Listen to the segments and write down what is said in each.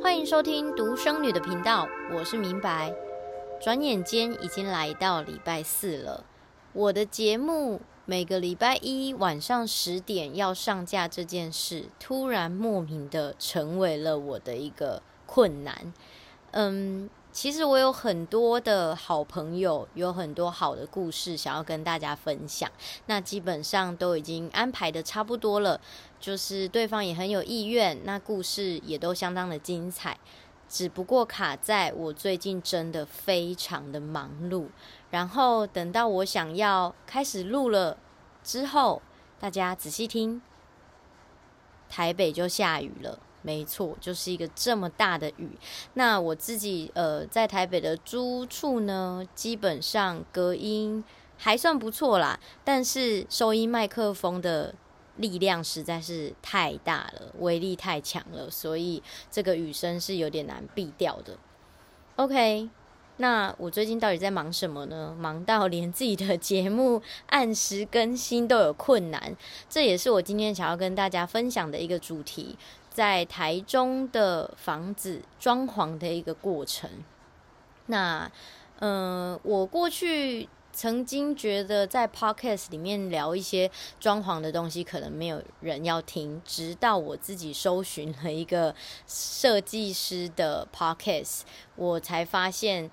欢迎收听独生女的频道，我是明白。转眼间已经来到礼拜四了，我的节目每个礼拜一晚上十点要上架这件事，突然莫名的成为了我的一个困难。嗯。其实我有很多的好朋友，有很多好的故事想要跟大家分享。那基本上都已经安排的差不多了，就是对方也很有意愿，那故事也都相当的精彩。只不过卡在我最近真的非常的忙碌，然后等到我想要开始录了之后，大家仔细听，台北就下雨了。没错，就是一个这么大的雨。那我自己呃，在台北的租处呢，基本上隔音还算不错啦，但是收音麦克风的力量实在是太大了，威力太强了，所以这个雨声是有点难避掉的。OK。那我最近到底在忙什么呢？忙到连自己的节目按时更新都有困难，这也是我今天想要跟大家分享的一个主题，在台中的房子装潢的一个过程。那，嗯、呃，我过去曾经觉得在 Podcast 里面聊一些装潢的东西，可能没有人要听，直到我自己搜寻了一个设计师的 Podcast，我才发现。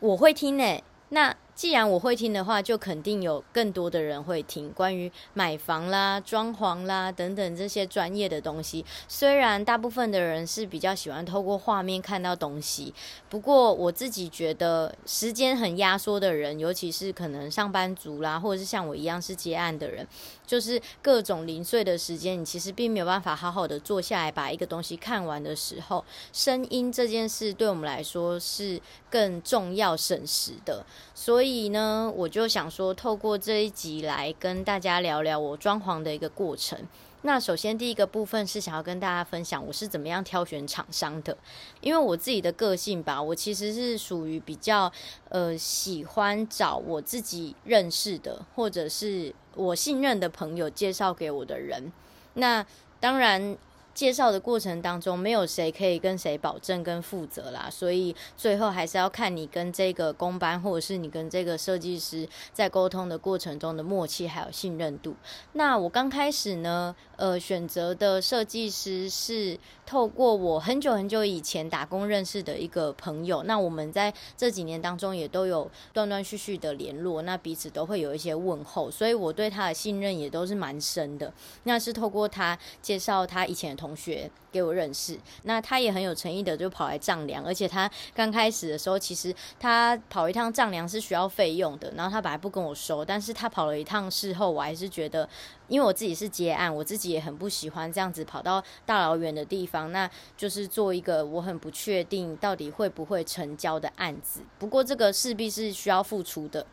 我会听呢、那既然我会听的话，就肯定有更多的人会听关于买房啦、装潢啦等等这些专业的东西。虽然大部分的人是比较喜欢透过画面看到东西，不过我自己觉得时间很压缩的人，尤其是可能上班族啦，或者是像我一样是接案的人。就是各种零碎的时间，你其实并没有办法好好的坐下来把一个东西看完的时候，声音这件事对我们来说是更重要省时的。所以所以呢，我就想说，透过这一集来跟大家聊聊我装潢的一个过程。那首先第一个部分是想要跟大家分享我是怎么样挑选厂商的，因为我自己的个性吧，我其实是属于比较呃喜欢找我自己认识的或者是我信任的朋友介绍给我的人。那当然。介绍的过程当中，没有谁可以跟谁保证跟负责啦，所以最后还是要看你跟这个工班，或者是你跟这个设计师在沟通的过程中的默契还有信任度。那我刚开始呢，呃，选择的设计师是透过我很久很久以前打工认识的一个朋友，那我们在这几年当中也都有断断续续的联络，那彼此都会有一些问候，所以我对他的信任也都是蛮深的。那是透过他介绍他以前同学给我认识，那他也很有诚意的就跑来丈量，而且他刚开始的时候，其实他跑一趟丈量是需要费用的，然后他本来不跟我收，但是他跑了一趟事后，我还是觉得，因为我自己是接案，我自己也很不喜欢这样子跑到大老远的地方，那就是做一个我很不确定到底会不会成交的案子，不过这个势必是需要付出的，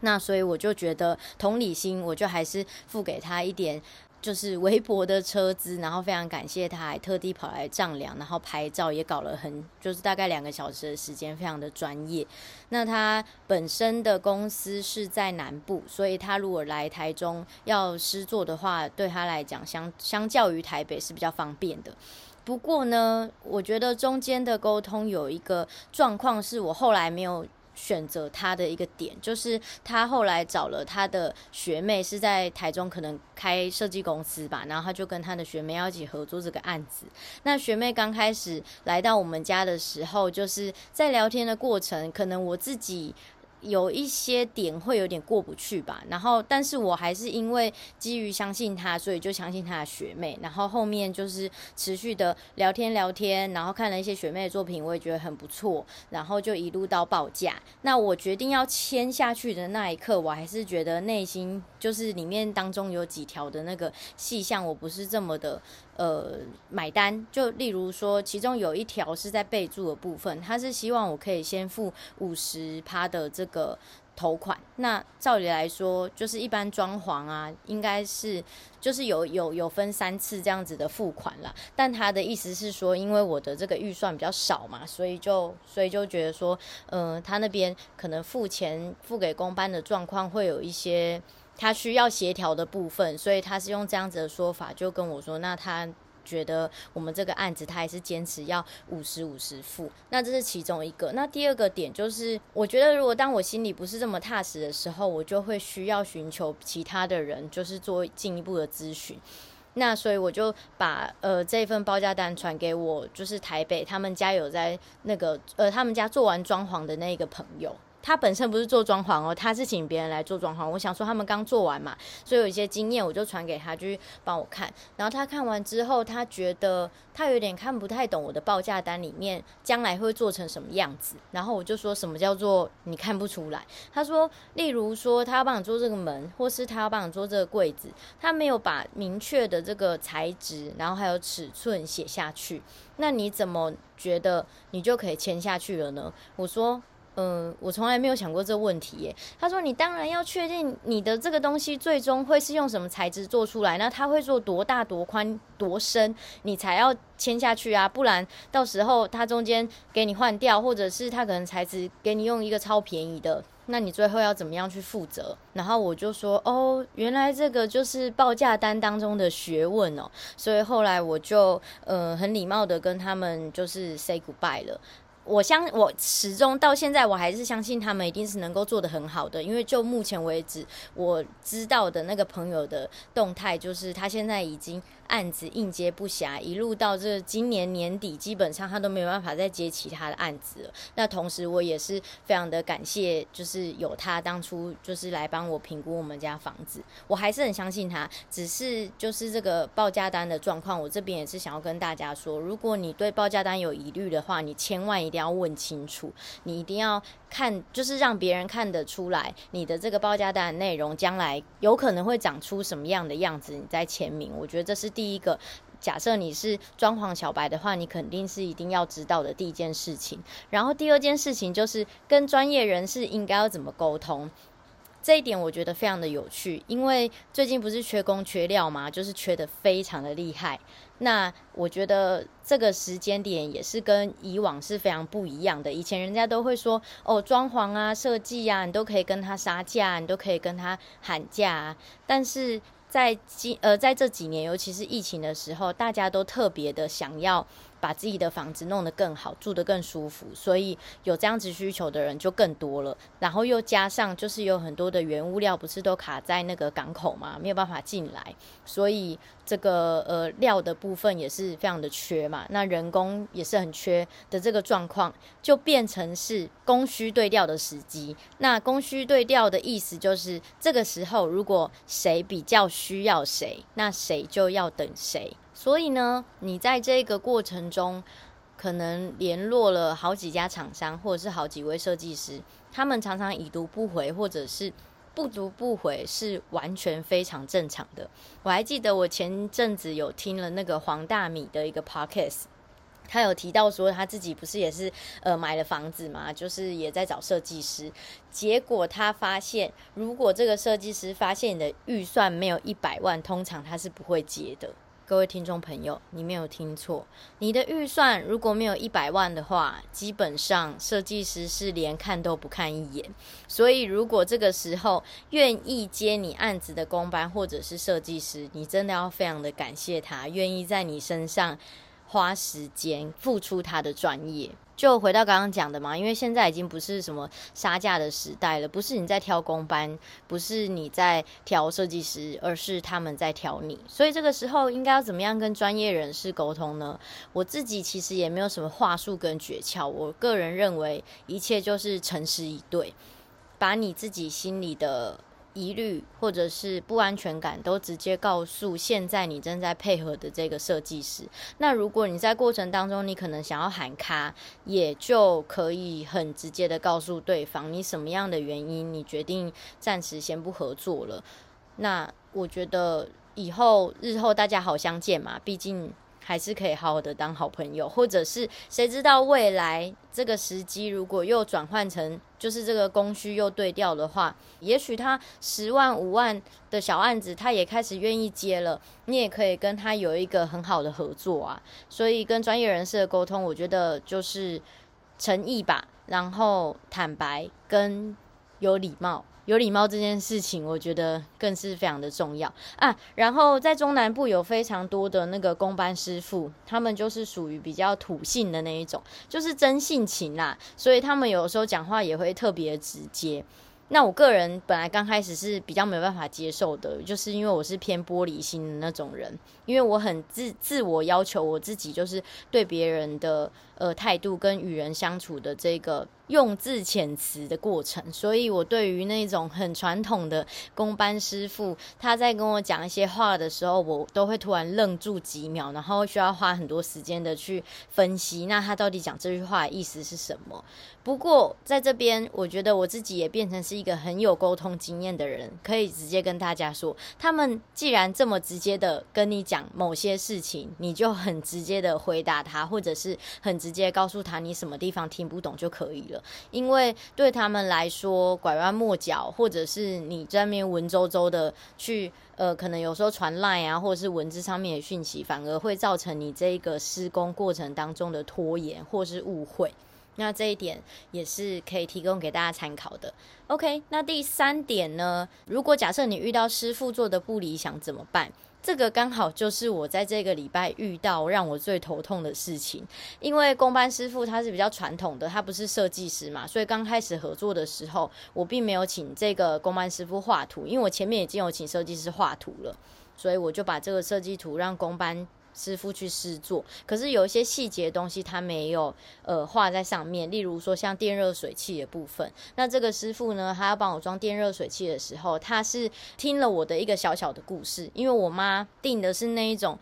那所以我就觉得同理心，我就还是付给他一点。就是微薄的车资，然后非常感谢他，还特地跑来丈量，然后拍照也搞了很，就是大概两个小时的时间，非常的专业。那他本身的公司是在南部，所以他如果来台中要师作的话，对他来讲相相较于台北是比较方便的。不过呢，我觉得中间的沟通有一个状况，是我后来没有。选择他的一个点，就是他后来找了他的学妹，是在台中可能开设计公司吧，然后他就跟他的学妹要一起合作这个案子。那学妹刚开始来到我们家的时候，就是在聊天的过程，可能我自己。有一些点会有点过不去吧，然后但是我还是因为基于相信他，所以就相信他的学妹，然后后面就是持续的聊天聊天，然后看了一些学妹的作品，我也觉得很不错，然后就一路到报价。那我决定要签下去的那一刻，我还是觉得内心就是里面当中有几条的那个细项，我不是这么的。呃，买单就例如说，其中有一条是在备注的部分，他是希望我可以先付五十趴的这个头款。那照理来说，就是一般装潢啊，应该是就是有有有分三次这样子的付款啦。但他的意思是说，因为我的这个预算比较少嘛，所以就所以就觉得说，嗯、呃，他那边可能付钱付给工班的状况会有一些。他需要协调的部分，所以他是用这样子的说法就跟我说，那他。觉得我们这个案子，他还是坚持要五十五十付，那这是其中一个。那第二个点就是，我觉得如果当我心里不是这么踏实的时候，我就会需要寻求其他的人，就是做进一步的咨询。那所以我就把呃这份报价单传给我，就是台北他们家有在那个呃他们家做完装潢的那个朋友。他本身不是做装潢哦，他是请别人来做装潢。我想说他们刚做完嘛，所以有一些经验，我就传给他，就去帮我看。然后他看完之后，他觉得他有点看不太懂我的报价单里面将来会做成什么样子。然后我就说什么叫做你看不出来？他说，例如说他要帮你做这个门，或是他要帮你做这个柜子，他没有把明确的这个材质，然后还有尺寸写下去。那你怎么觉得你就可以签下去了呢？我说。嗯，我从来没有想过这个问题耶。他说：“你当然要确定你的这个东西最终会是用什么材质做出来，那他会做多大、多宽、多深，你才要签下去啊。不然到时候他中间给你换掉，或者是他可能材质给你用一个超便宜的，那你最后要怎么样去负责？”然后我就说：“哦，原来这个就是报价单当中的学问哦。”所以后来我就呃很礼貌的跟他们就是 say goodbye 了。我相我始终到现在我还是相信他们一定是能够做的很好的，因为就目前为止我知道的那个朋友的动态，就是他现在已经。案子应接不暇，一路到这今年年底，基本上他都没有办法再接其他的案子了。那同时，我也是非常的感谢，就是有他当初就是来帮我评估我们家房子，我还是很相信他。只是就是这个报价单的状况，我这边也是想要跟大家说，如果你对报价单有疑虑的话，你千万一定要问清楚，你一定要。看，就是让别人看得出来你的这个报价单的内容，将来有可能会长出什么样的样子，你再签名。我觉得这是第一个。假设你是装潢小白的话，你肯定是一定要知道的第一件事情。然后第二件事情就是跟专业人士应该要怎么沟通。这一点我觉得非常的有趣，因为最近不是缺工缺料嘛，就是缺得非常的厉害。那我觉得这个时间点也是跟以往是非常不一样的。以前人家都会说，哦，装潢啊、设计啊，你都可以跟他杀价，你都可以跟他喊价啊。但是在今呃在这几年，尤其是疫情的时候，大家都特别的想要。把自己的房子弄得更好，住得更舒服，所以有这样子需求的人就更多了。然后又加上就是有很多的原物料不是都卡在那个港口嘛，没有办法进来，所以这个呃料的部分也是非常的缺嘛。那人工也是很缺的，这个状况就变成是供需对调的时机。那供需对调的意思就是这个时候如果谁比较需要谁，那谁就要等谁。所以呢，你在这个过程中，可能联络了好几家厂商，或者是好几位设计师，他们常常已读不回，或者是不读不回，是完全非常正常的。我还记得我前阵子有听了那个黄大米的一个 podcast，他有提到说他自己不是也是呃买了房子嘛，就是也在找设计师，结果他发现，如果这个设计师发现你的预算没有一百万，通常他是不会接的。各位听众朋友，你没有听错，你的预算如果没有一百万的话，基本上设计师是连看都不看一眼。所以，如果这个时候愿意接你案子的工班或者是设计师，你真的要非常的感谢他，愿意在你身上花时间付出他的专业。就回到刚刚讲的嘛，因为现在已经不是什么杀价的时代了，不是你在挑工班，不是你在挑设计师，而是他们在挑你。所以这个时候应该要怎么样跟专业人士沟通呢？我自己其实也没有什么话术跟诀窍，我个人认为一切就是诚实以对，把你自己心里的。疑虑或者是不安全感，都直接告诉现在你正在配合的这个设计师。那如果你在过程当中，你可能想要喊卡，也就可以很直接的告诉对方，你什么样的原因，你决定暂时先不合作了。那我觉得以后日后大家好相见嘛，毕竟。还是可以好好的当好朋友，或者是谁知道未来这个时机如果又转换成就是这个供需又对调的话，也许他十万五万的小案子他也开始愿意接了，你也可以跟他有一个很好的合作啊。所以跟专业人士的沟通，我觉得就是诚意吧，然后坦白跟有礼貌。有礼貌这件事情，我觉得更是非常的重要啊。然后在中南部有非常多的那个工班师傅，他们就是属于比较土性的那一种，就是真性情啦，所以他们有时候讲话也会特别直接。那我个人本来刚开始是比较没有办法接受的，就是因为我是偏玻璃心的那种人，因为我很自自我要求我自己，就是对别人的呃态度跟与人相处的这个。用字遣词的过程，所以我对于那种很传统的工班师傅，他在跟我讲一些话的时候，我都会突然愣住几秒，然后需要花很多时间的去分析，那他到底讲这句话的意思是什么？不过在这边，我觉得我自己也变成是一个很有沟通经验的人，可以直接跟大家说，他们既然这么直接的跟你讲某些事情，你就很直接的回答他，或者是很直接告诉他你什么地方听不懂就可以了。因为对他们来说，拐弯抹角，或者是你在那边文绉绉的去，呃，可能有时候传赖啊，或者是文字上面的讯息，反而会造成你这个施工过程当中的拖延或是误会。那这一点也是可以提供给大家参考的。OK，那第三点呢？如果假设你遇到师傅做的不理想怎么办？这个刚好就是我在这个礼拜遇到让我最头痛的事情，因为工班师傅他是比较传统的，他不是设计师嘛，所以刚开始合作的时候，我并没有请这个工班师傅画图，因为我前面已经有请设计师画图了，所以我就把这个设计图让工班。师傅去试做，可是有一些细节东西他没有呃画在上面，例如说像电热水器的部分。那这个师傅呢，他要帮我装电热水器的时候，他是听了我的一个小小的故事，因为我妈订的是那一种。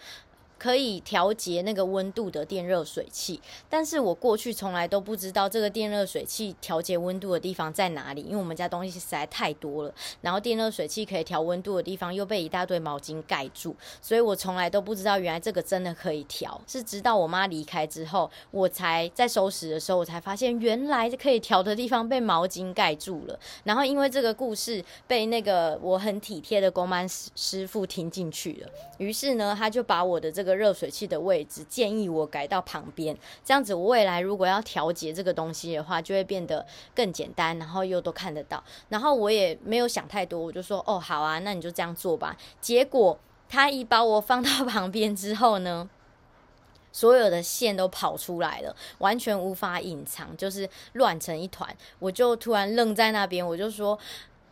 可以调节那个温度的电热水器，但是我过去从来都不知道这个电热水器调节温度的地方在哪里，因为我们家东西实在太多了，然后电热水器可以调温度的地方又被一大堆毛巾盖住，所以我从来都不知道原来这个真的可以调，是直到我妈离开之后，我才在收拾的时候，我才发现原来可以调的地方被毛巾盖住了，然后因为这个故事被那个我很体贴的工班师师傅听进去了，于是呢，他就把我的这。个热水器的位置建议我改到旁边，这样子我未来如果要调节这个东西的话，就会变得更简单，然后又都看得到。然后我也没有想太多，我就说哦，好啊，那你就这样做吧。结果他一把我放到旁边之后呢，所有的线都跑出来了，完全无法隐藏，就是乱成一团。我就突然愣在那边，我就说。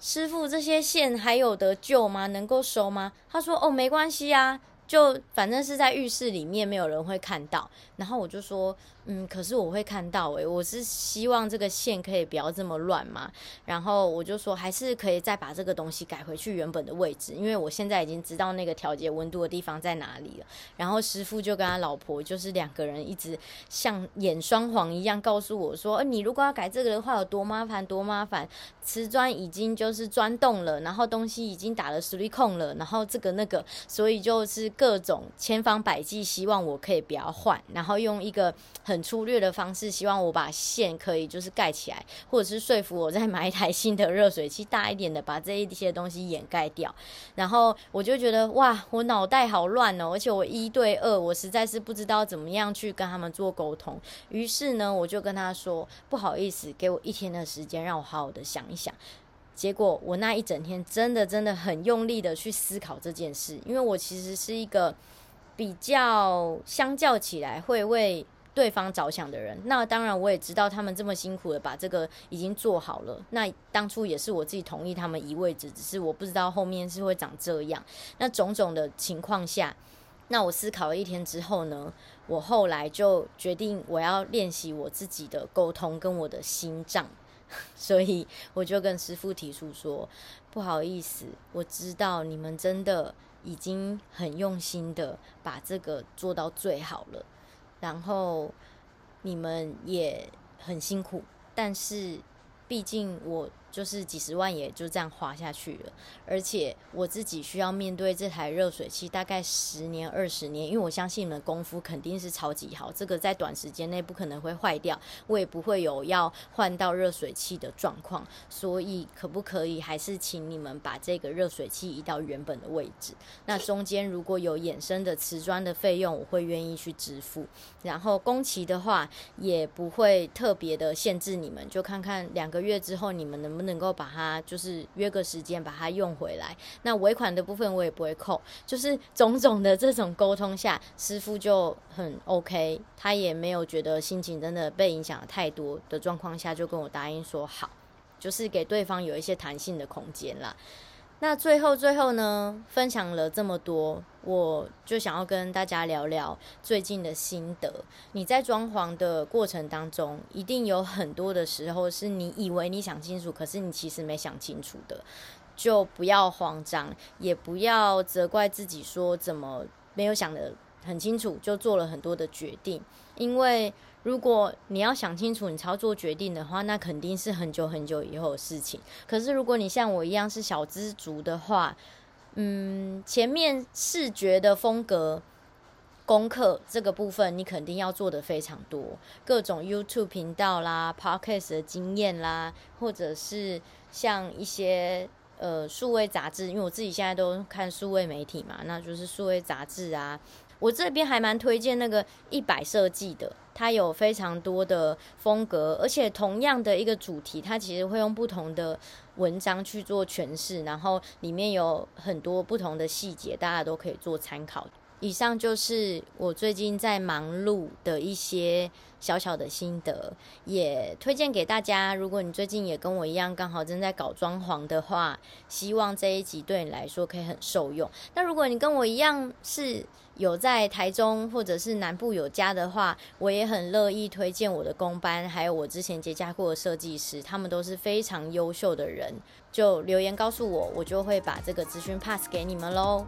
师傅，这些线还有得救吗？能够收吗？他说：“哦，没关系啊，就反正是在浴室里面，没有人会看到。”然后我就说。嗯，可是我会看到诶、我是希望这个线可以不要这么乱嘛。然后我就说，还是可以再把这个东西改回去原本的位置，因为我现在已经知道那个调节温度的地方在哪里了。然后师傅就跟他老婆，就是两个人一直像演双簧一样，告诉我说，你如果要改这个的话，有多麻烦，多麻烦。瓷砖已经就是钻洞了，然后东西已经打了实力控了，然后这个那个，所以就是各种千方百计，希望我可以不要换，然后用一个很。很粗略的方式，希望我把线可以就是盖起来，或者是说服我再买一台新的热水器，大一点的，把这一些东西掩盖掉。然后我就觉得哇，我脑袋好乱哦，而且我一对二，我实在是不知道怎么样去跟他们做沟通。于是呢，我就跟他说不好意思，给我一天的时间，让我好好的想一想。结果我那一整天真的真的很用力的去思考这件事，因为我其实是一个比较相较起来会为对方着想的人，那当然我也知道他们这么辛苦的把这个已经做好了。那当初也是我自己同意他们移位置，只是我不知道后面是会长这样。那种种的情况下，那我思考了一天之后呢，我后来就决定我要练习我自己的沟通跟我的心脏，所以我就跟师傅提出说，不好意思，我知道你们真的已经很用心的把这个做到最好了。然后你们也很辛苦，但是毕竟我。就是几十万也就这样花下去了，而且我自己需要面对这台热水器大概十年二十年，因为我相信你们功夫肯定是超级好，这个在短时间内不可能会坏掉，我也不会有要换到热水器的状况，所以可不可以还是请你们把这个热水器移到原本的位置？那中间如果有衍生的瓷砖的费用，我会愿意去支付。然后工期的话，也不会特别的限制你们，就看看两个月之后你们能不能。能够把它就是约个时间把它用回来？那尾款的部分我也不会扣，就是种种的这种沟通下，师傅就很 OK，他也没有觉得心情真的被影响太多的状况下，就跟我答应说好，就是给对方有一些弹性的空间啦。那最后最后呢，分享了这么多，我就想要跟大家聊聊最近的心得。你在装潢的过程当中，一定有很多的时候是你以为你想清楚，可是你其实没想清楚的，就不要慌张，也不要责怪自己说怎么没有想的很清楚，就做了很多的决定，因为。如果你要想清楚你操作决定的话，那肯定是很久很久以后的事情。可是如果你像我一样是小知足的话，嗯，前面视觉的风格功课这个部分，你肯定要做的非常多，各种 YouTube 频道啦、Podcast 的经验啦，或者是像一些呃数位杂志，因为我自己现在都看数位媒体嘛，那就是数位杂志啊。我这边还蛮推荐那个一百设计的。它有非常多的风格，而且同样的一个主题，它其实会用不同的文章去做诠释，然后里面有很多不同的细节，大家都可以做参考。以上就是我最近在忙碌的一些小小的心得，也推荐给大家。如果你最近也跟我一样，刚好正在搞装潢的话，希望这一集对你来说可以很受用。那如果你跟我一样是有在台中或者是南部有家的话，我也很乐意推荐我的工班，还有我之前接洽过的设计师，他们都是非常优秀的人。就留言告诉我，我就会把这个资讯 pass 给你们喽。